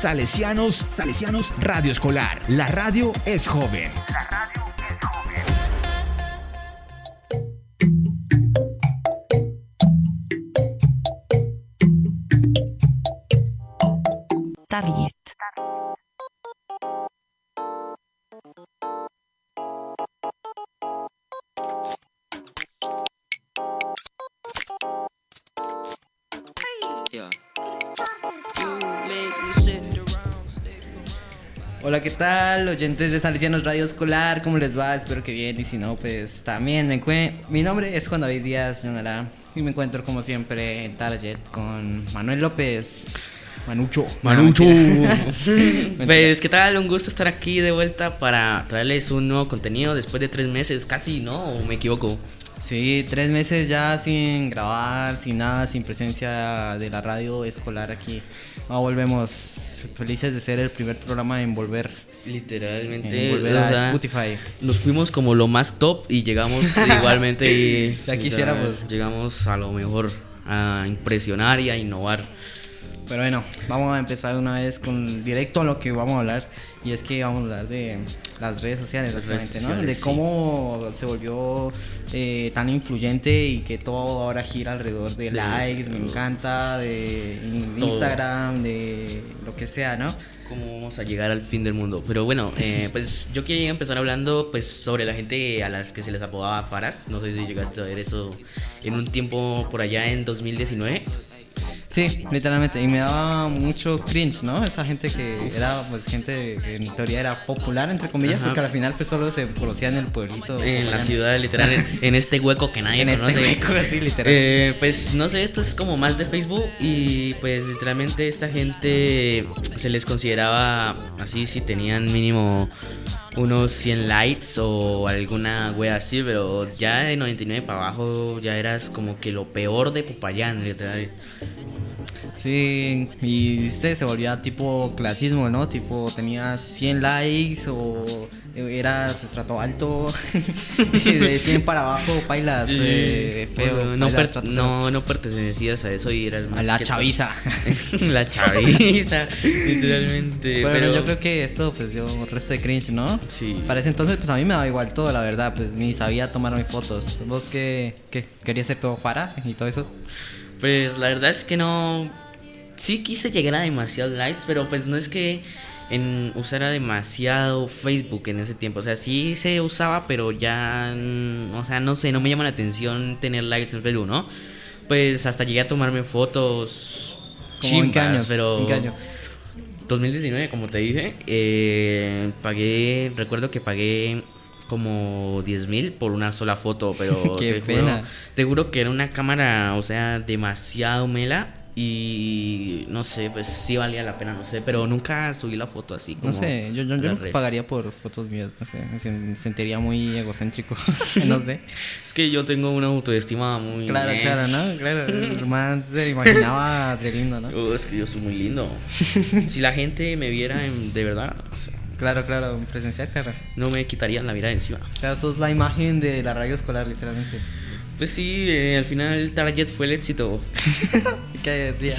Salesianos, Salesianos Radio Escolar. La radio es joven. Hola, ¿qué tal? Oyentes de Salesianos Radio Escolar, ¿cómo les va? Espero que bien, y si no, pues también. Me encue- Mi nombre es Juan David Díaz Llanara, y me encuentro como siempre en Target con Manuel López. Manucho. Manucho. pues, ¿qué tal? Un gusto estar aquí de vuelta para traerles un nuevo contenido después de tres meses, casi, ¿no? ¿O me equivoco? Sí, tres meses ya sin grabar, sin nada, sin presencia de la radio escolar aquí. No, volvemos felices de ser el primer programa en volver, Literalmente. en volver o a sea, Spotify. Nos fuimos como lo más top y llegamos igualmente y Ya quisiéramos. Llegamos a lo mejor a impresionar y a innovar. Pero bueno, vamos a empezar una vez con directo a lo que vamos a hablar. Y es que vamos a hablar de las redes sociales, Las redes ¿no? De sí. cómo se volvió eh, tan influyente y que todo ahora gira alrededor de De- likes, me encanta, de Todo. Instagram, de lo que sea, ¿no? cómo vamos a llegar al fin del mundo. Pero bueno, eh, pues yo quería empezar hablando pues sobre la gente a las que se les apodaba faras. No sé si llegaste a ver eso en un tiempo por allá en 2019. Sí, literalmente. Y me daba mucho cringe, ¿no? Esa gente que era, pues, gente que en mi teoría era popular, entre comillas, Ajá. porque al final, pues, solo se conocía en el pueblito. En la allá ciudad, literal, en, en este hueco que nadie En este conoce. hueco, así, literal. Eh, pues no sé, esto es como más de Facebook y pues literalmente esta gente se les consideraba así si tenían mínimo unos 100 likes o alguna wea así, pero ya de 99 para abajo ya eras como que lo peor de Popayán, literal. Sí, y este se volvía tipo clasismo, ¿no? Tipo, tenías 100 likes o eras estrato alto y de 100 para abajo bailas eh, feo. sea, no, bailas per- estrato no, no pertenecías a eso y eras más a la chaviza. la chaviza, literalmente. Bueno, pero yo creo que esto pues dio un resto de cringe, ¿no? Sí. Para ese entonces pues a mí me daba igual todo, la verdad, pues ni sabía tomarme fotos. ¿Vos qué, qué? ¿Querías ser todo fara y todo eso? Pues la verdad es que no. Sí quise llegar a demasiados likes, pero pues no es que en usara demasiado Facebook en ese tiempo. O sea, sí se usaba, pero ya. mm, O sea, no sé, no me llama la atención tener likes en Facebook, ¿no? Pues hasta llegué a tomarme fotos. ¿Cómo en qué chimbas, años? pero. ¿En qué año? 2019, como te dije, eh, pagué, recuerdo que pagué como 10 mil por una sola foto, pero Qué te pena. Juro, te juro que era una cámara, o sea, demasiado mela y no sé, pues sí valía la pena, no sé, pero nunca subí la foto así como No sé, yo, yo, yo nunca pagaría por fotos mías, no sé, me sen- sentiría muy egocéntrico, no sé. Es que yo tengo una autoestima muy... Claro, eh. claro, ¿no? Claro, man se imaginaba re lindo, ¿no? Oh, es que yo soy muy lindo. si la gente me viera en- de verdad, o sea, Claro, claro, presencial, claro. no me quitarían la vida de encima. Claro, sos la imagen de la radio escolar, literalmente. Pues sí, eh, al final Target fue el éxito. ¿Qué decía?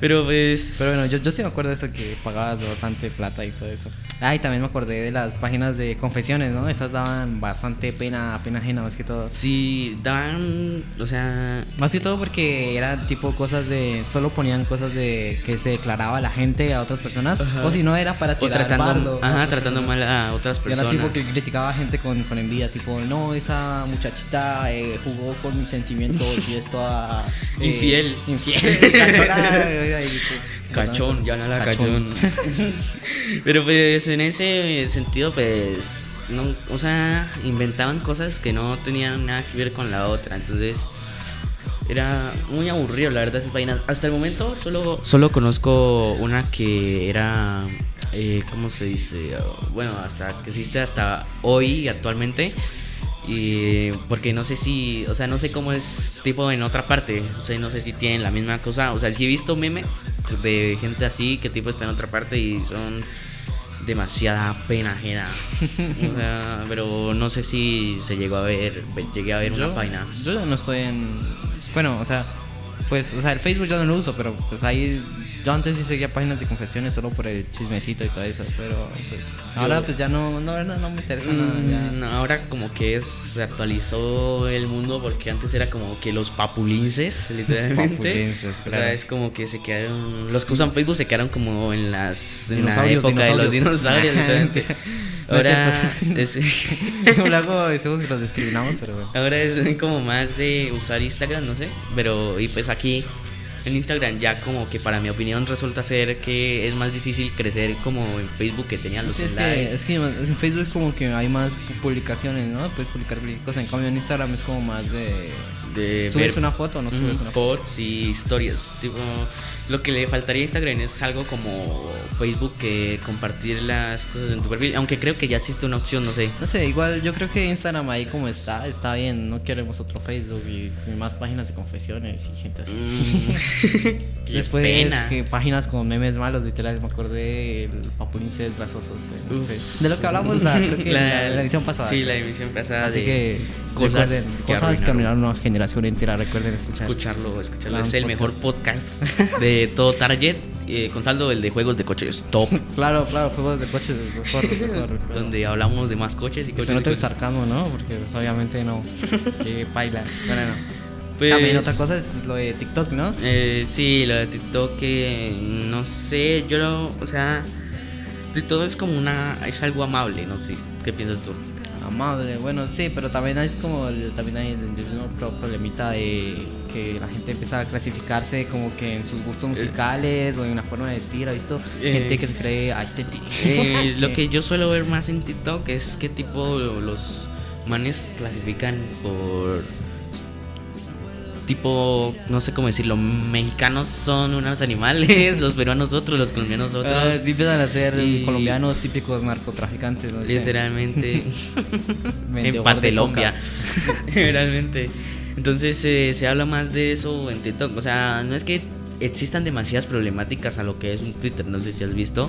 Pero pues. Pero bueno, yo, yo sí me acuerdo de eso que pagabas bastante plata y todo eso. Ah, y también me acordé de las páginas de confesiones, ¿no? Esas daban bastante pena, pena ajena más que todo. Sí, daban. O sea. Más que todo porque eran tipo cosas de. Solo ponían cosas de que se declaraba la gente a otras personas. Ajá. O si no era para O tirar tratando, bardo ajá, tratando personas. mal a otras Y era personas. tipo que criticaba a gente con, con envidia, tipo, no, esa muchachita eh, jugó con mis sentimientos y esto a... eh, Infiel. Infiel. Cachón, ya no la cachón. Pero pues en ese sentido, pues. No, o sea, inventaban cosas que no tenían nada que ver con la otra. Entonces. Era muy aburrido, la verdad, esas páginas. Hasta el momento solo, solo conozco una que era. Eh, ¿Cómo se dice? Bueno, hasta que existe hasta hoy, actualmente. Y porque no sé si, o sea, no sé cómo es tipo en otra parte. O sea, no sé si tienen la misma cosa. O sea, sí he visto memes de gente así que tipo está en otra parte y son demasiada pena ajena. O sea, pero no sé si se llegó a ver, llegué a ver una página. Yo no estoy en. Bueno, o sea, pues, o sea, el Facebook yo no lo uso, pero pues ahí Yo antes sí seguía páginas de confesiones solo por el chismecito y todo eso, pero pues ahora pues ya no, no, no, no me interesa nada. Mm, ahora como que es, se actualizó el mundo porque antes era como que los papulinces, literalmente. papulinces, O claro. sea, es como que se quedaron, los que usan Facebook se quedaron como en las en la época de los dinosaurios. literalmente. No Ahora es, Luego decimos que los discriminamos, pero bueno. ahora es como más de usar Instagram, no sé, pero y pues aquí en Instagram ya como que para mi opinión resulta ser que es más difícil crecer como en Facebook que tenían los Sí, es, que, likes. es que en Facebook es como que hay más publicaciones, ¿no? Puedes publicar cosas. En cambio en Instagram es como más de... de ¿Subes ver una foto o no subes mm, una foto? posts y historias. Tipo, lo que le faltaría a Instagram es algo como Facebook que compartir las cosas en tu perfil. Aunque creo que ya existe una opción, no sé. No sé, igual yo creo que Instagram ahí como está, está bien. No queremos otro Facebook y, más páginas de confesiones y gente así. Mm, qué Después pena. que páginas con memes malos, literal, me acordé el papulinces grasosos. Uf. sí. De lo que hablamos la, creo que la, la edición pasada. Sí, la emisión pasada. Así de que cosas recuerden, que cosas que una generación entera. Recuerden escuchar. Escucharlo, escucharlo. Es el mejor podcast de todo Target. eh, con saldo el de juegos de coches top. Claro, claro, juegos de coches, mejor, donde hablamos de más coches y Que coches. se y note el sarcasmo, ¿no? Porque pues, obviamente no. Que baila. Bueno, no. Pues, También otra cosa es lo de TikTok, ¿no? Eh, sí, lo de TikTok que no sé, yo lo, o sea, TikTok es como una, es algo amable, no sé, ¿qué piensas tú? Amable, bueno, sí, pero también hay como el, también hay el, otro problemita de que la gente empieza a clasificarse como que en sus gustos musicales o en una forma de vestir, ¿ha visto? Eh. gente que se cree aesthetic. Eh, lo que yo suelo ver más en TikTok es qué tipo los manes clasifican por tipo, no sé cómo decirlo, mexicanos son unos animales, los peruanos otros, los colombianos otros. Ah, sí empiezan a ser Y- colombianos típicos narcotraficantes, no sé. Literalmente. en Patelombia. coca. Entonces eh, se habla más de eso en TikTok. O sea, no es que existan demasiadas problemáticas a lo que es un Twitter, no sé si has visto.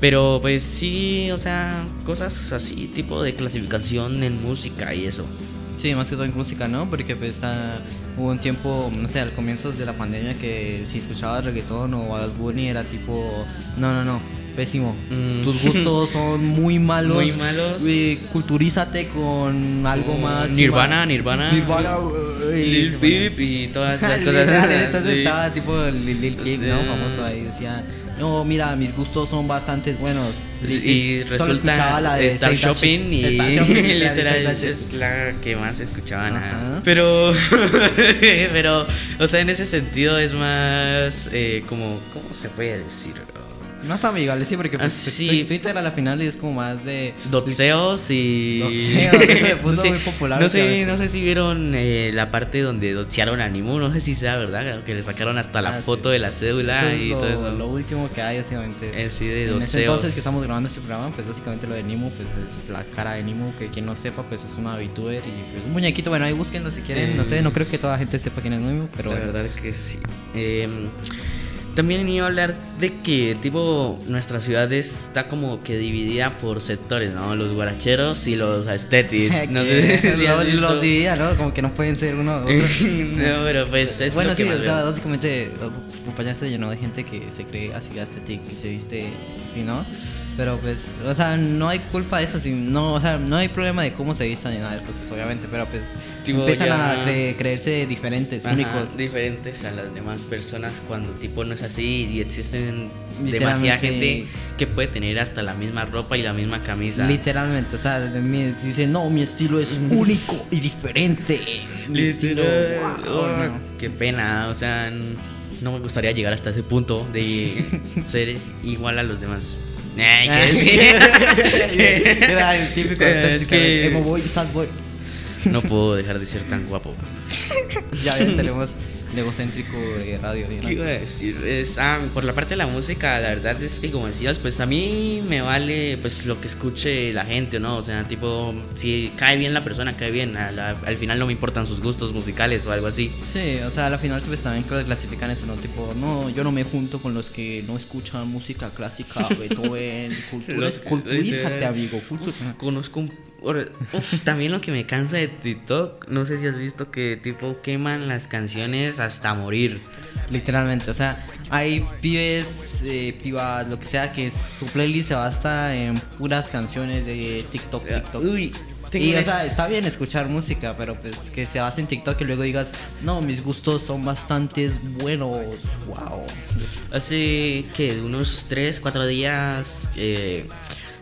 Pero pues sí, o sea, cosas así, tipo de clasificación en música y eso. Sí, más que todo en música, ¿no? Porque pues ah, hubo un tiempo, no sé, al comienzo de la pandemia que si escuchabas reggaetón o Bad Bunny era tipo, no, no, no, pésimo. Mm. Tus gustos son muy malos. Muy malos. Eh, culturízate con algo más. Nirvana, Nirvana. Nirvana. uy, Lil Peep y todas esas cosas. Entonces estaba tipo Lil, Lil Peep, ¿no? Famoso ahí. Decía, no, mira, mis gustos son bastante buenos. Y escuchaba resulta la de Star Shopping y Star Shopping, literal es la que más escuchaban. Pero, pero, o sea, en ese sentido es más eh, como, ¿cómo se puede decir? Más amigable, sí, porque pues, Ah, sí. Twitter a la final es como más de. Doxeos y. Eso se puso muy popular No sé, no sé si vieron eh, la parte donde doxearon a Nimu, no sé si sea verdad, que le sacaron hasta la Ah, sí. foto de la cédula es y lo, todo eso. lo último que hay, básicamente. Eh, sí, de en ese entonces que estamos grabando este programa, pues básicamente lo de Nimu, pues es la cara de Nimu, que quien no sepa, pues es una VTuber y pues un muñequito. Bueno, ahí búsquenlo si quieren, no sé, Eh. no creo que toda la gente sepa quién es Nimu, pero la bueno. verdad que sí. Eh, también iba a hablar de que, tipo, nuestra ciudad está como que dividida por sectores, ¿no? Los guaracheros y los aesthetics. No sé si Lo- los dividía, ¿no? Como que no pueden ser uno otro. no, pero pues es bueno, lo que sí, más o sea, veo. básicamente compañía se llenó de gente que se cree así aesthetic y se viste así, ¿no? Pero pues, o sea, no hay culpa de eso, si no, o sea, no hay problema de cómo se vistan ni nada de eso, pues obviamente, pero pues Tipo, empiezan ya- a cre- creerse diferentes, Ajá, únicos. diferentes a las demás personas cuando tipo no es así y existen demasiada gente que puede tener hasta la misma ropa y la misma camisa. Literalmente, o sea, de mí- dice, no, mi estilo es único y diferente. Mi estilo, Oh, no. Qué pena, o sea, no me gustaría llegar hasta ese punto de ser igual a los demás. Era el típico es que- emo boy, sad boy. No puedo dejar de ser tan guapo. Ya ven, tenemos egocéntrico de radio. ¿no? ¿Qué iba a decir? Es, ah, por la parte de la música, la verdad es que como decías, pues a mí me vale pues lo que escuche la gente, ¿no? O sea, tipo, si cae bien la persona, cae bien. A la- al final no me importan sus gustos musicales o algo así. Sí, o sea, al final pues también creo que clasifican eso, ¿no? Tipo, no, yo no me junto con los que no escuchan música clásica, Beethoven, cultura, culturízate, amigo, cultu- Conozco un, uf, también lo que me cansa de TikTok, no sé si has visto que tipo queman las canciones hasta morir. Literalmente, o sea, hay pibes, eh, pibas, lo que sea, que su playlist se basta en puras canciones de TikTok, TikTok. Uy, Y, o sea, está bien escuchar música, pero pues que se base en TikTok y luego digas, no, mis gustos son bastantes buenos, wow. Hace que unos 3, 4 días eh,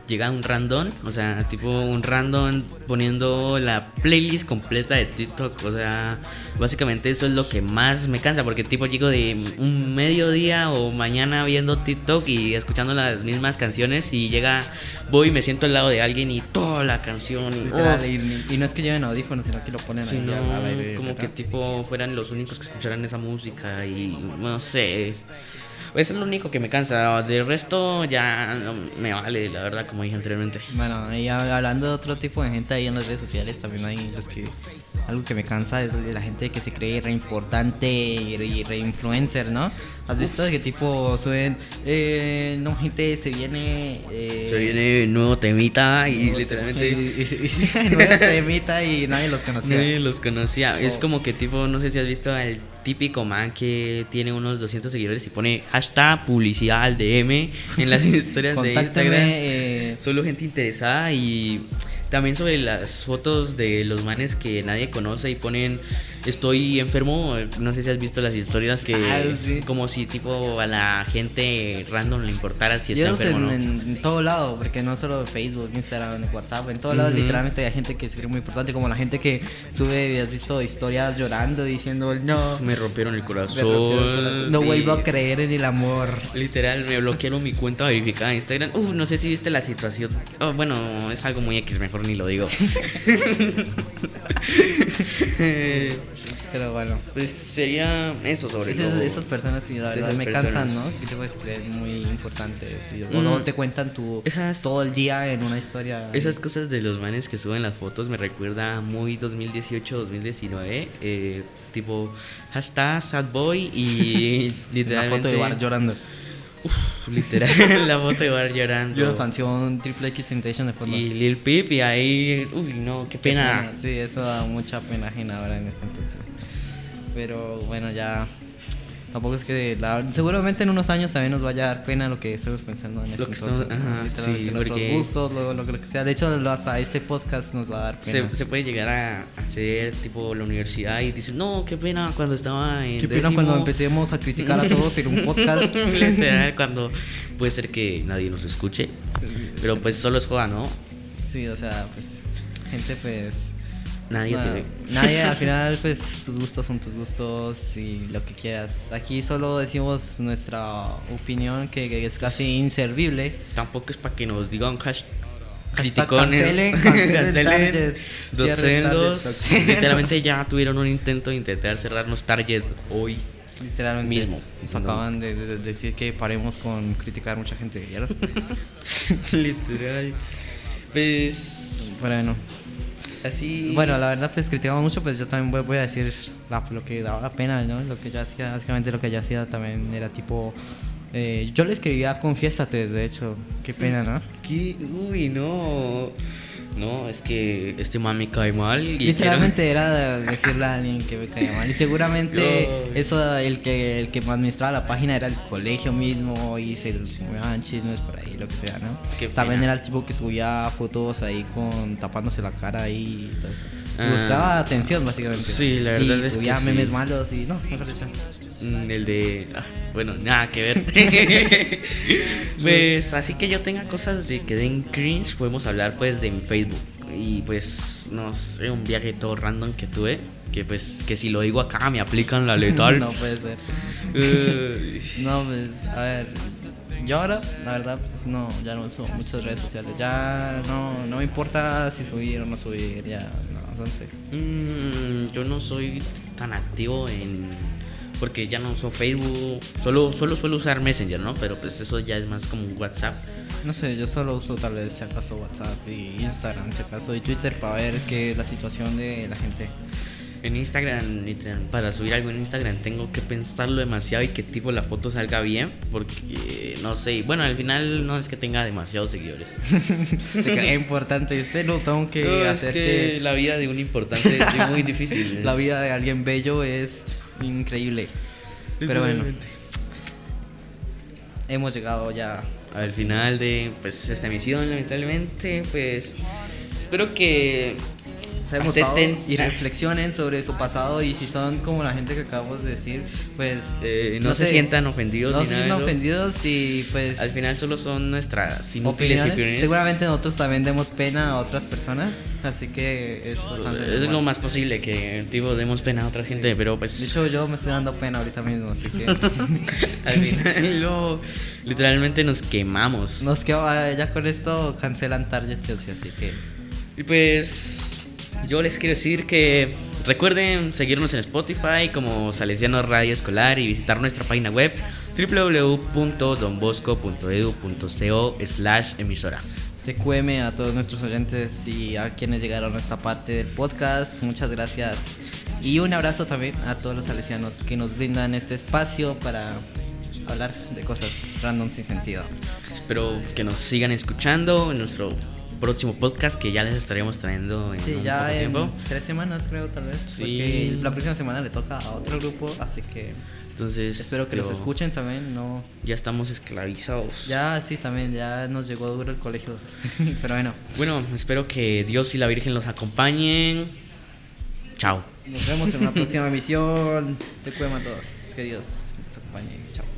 llega un random, o sea, tipo un random poniendo la playlist completa de TikTok, o sea, básicamente eso es lo que más me cansa, porque tipo llego de un mediodía o mañana viendo TikTok y escuchando las mismas canciones y llega, voy y me siento al lado de alguien y toda la canción, Literal, y, y no es que lleven audífonos, sino que lo ponen Sí, ahí no, al aire, como ¿verdad? que tipo fueran los únicos que escucharan esa música y no sé. Es lo único que me cansa. De resto ya no me vale, la verdad, como dije anteriormente. Bueno, y hab- hablando de otro tipo de gente ahí en las redes sociales, también hay los que. Algo que me cansa es la gente que se cree re importante y re, influencer, ¿no? ¿Has visto que tipo suben. Eh, no, gente, se viene. Eh, Se viene nuevo temita y nuevo- literalmente nueva temita y nadie los conocía. nadie los conocía. Es Oh. como que tipo, no sé si has visto al típico man que tiene unos 200 seguidores y pone hashtag publicidad al DM en las historias de. Instagram. eh, Solo gente interesada y también sobre las fotos de los manes que nadie conoce y ponen estoy enfermo. No sé si has visto las historias que Ah, sí. como si tipo a la gente random le importara si está enfermo o en, no. en, en todo lado, porque no solo Facebook, Instagram, WhatsApp, en todos lados Ujú. literalmente hay gente que se cree muy importante, como la gente que sube, has visto historias llorando diciendo no, Me rompieron el corazón. rompió el corazón, no vuelvo a creer en el amor. Literal, me bloquearon mi cuenta verificada en Instagram. Uh, no sé si viste la situación. Oh, bueno, es algo muy X, mejor ni lo digo. Pero bueno, pues sería eso sobre esas, lo- esas personas sí, la verdad me personas. cansan, ¿no? Que te puedes creer muy importantes. Y, o Mm. luego te cuentan tu Esas- todo el día en una historia. Esas cosas de los manes que suben las fotos me recuerda muy 2018-2019. Eh, tipo, hashtag sadboy y una literalmente. foto de Bar llorando. Literal, la foto Bar llorando. Y una canción Triple X Temptation de fondo. Y Lil Peep y ahí. Uy, no, qué Qué pena. Sí, eso da mucha pena ajena ahora en este entonces. Pero bueno, ya. Tampoco es que. la- seguramente en unos años también nos vaya a dar pena lo que estamos pensando en este Lo que entonces. estamos- ajá, sí, nuestros porque- gustos, lo, lo, lo que sea. De hecho, hasta este podcast nos va a dar pena. Se, se puede llegar a hacer tipo la universidad y dices, no, qué pena cuando estaba en. Qué pena décimo". cuando empecemos a criticar a todos en un podcast. Literal, cuando puede ser que nadie nos escuche. Pero pues solo es joda, ¿no? sí, o sea, pues. Gente, pues. Nadie nada, tiene. nadie, al final, pues tus gustos son tus gustos y lo que quieras. Aquí solo decimos nuestra opinión que, que es casi inservible. Tampoco es para que nos digan hash, Hashtag hashticones, cancelen, cancelen cancelen, docendos. Literalmente ya tuvieron un intento de intentar cerrarnos Target hoy. Literalmente. Mismo. Nos No. acaban de, de- de decir que paremos con criticar mucha gente. ¿vieron? Literal. Pues bueno, así. bueno, la verdad, pues criticamos mucho. Pues yo también voy, voy a decir la- lo que daba pena, ¿no? Lo que yo hacía, básicamente lo que yo hacía también era tipo. eh, yo le escribía Confiésate, de hecho. Qué pena, ¿no? ¿Qué? Uy, no. No, es que este man me cae mal. Y Literalmente era de- decirle a alguien que me caía mal. Y seguramente eso, el que, el que administraba la página era el colegio mismo y se movían chismes por ahí, lo que sea, ¿no? Qué También pena. era el tipo que subía fotos ahí con tapándose la cara ahí. Ah. Buscaba atención, básicamente. Sí, la verdad y es que subía sí. memes malos y no, mejor dicho. Mm, El de. ah, bueno, nada que ver. pues así que yo tenga cosas de que den cringe, podemos hablar pues de mi Facebook. Y pues, no sé, un viaje todo random que tuve. Que pues, que si lo digo acá me aplican la letal. no puede ser. No, pues, a ver. Yo ahora, la verdad, pues no, ya no uso muchas redes sociales. Ya no, no me importa si subir o no subir, ya, no, no sé. Mm, yo no soy tan activo en. Porque ya no uso Facebook. Solo, solo suelo usar Messenger, ¿no? Pero pues eso ya es más como un WhatsApp. No sé, yo solo uso tal vez si acaso WhatsApp y Instagram, si acaso y Twitter para ver qué es la situación de la gente. En Instagram, para subir algo en Instagram tengo que pensarlo demasiado y que tipo la foto salga bien, porque no sé, bueno, al final no es que tenga demasiados seguidores. Se cree importante. Este lo tengo que No, es hacer que que la vida de un importante es muy difícil. la vida de alguien bello es increíble. Pero bueno, hemos llegado ya. al final de pues esta emisión lamentablemente pues espero que acepten y reflexionen sobre su pasado y si son como la gente que acabamos de decir, pues eh, no, no se sé, sientan ofendidos no se sientan ofendidos y pues al final solo son nuestras inútiles opiniones. opiniones. Seguramente nosotros también demos pena a otras personas, así que es bastante es lo más posible que tipo demos pena a otra gente pero pues De hecho, yo me estoy dando pena ahorita mismo, así que al final. Lo- literalmente nos quemamos. Nos queda ya con esto cancelan Target Chelsea, así que Y pues yo les quiero decir que recuerden seguirnos en Spotify como Salesiano Radio Escolar y visitar nuestra página web www.donbosco.edu.co slash emisora. TQM a todos nuestros oyentes y a quienes llegaron a esta parte del podcast. Muchas gracias. Y un abrazo también a todos los salesianos que nos brindan este espacio para hablar de cosas random sin sentido. Espero que nos sigan escuchando en nuestro próximo podcast que ya les estaremos trayendo en Sí, un ya poco en tiempo. tres semanas creo tal vez. Sí. Porque la próxima semana le toca a otro grupo, así que Entonces espero que los escuchen también. No, Ya estamos esclavizados. ya sí también ya nos llegó duro el colegio, pero bueno. Bueno, espero que Dios y la Virgen los acompañen. Chao. Nos vemos en una próxima emisión. TQM a todos. Que Dios nos acompañe. Chao.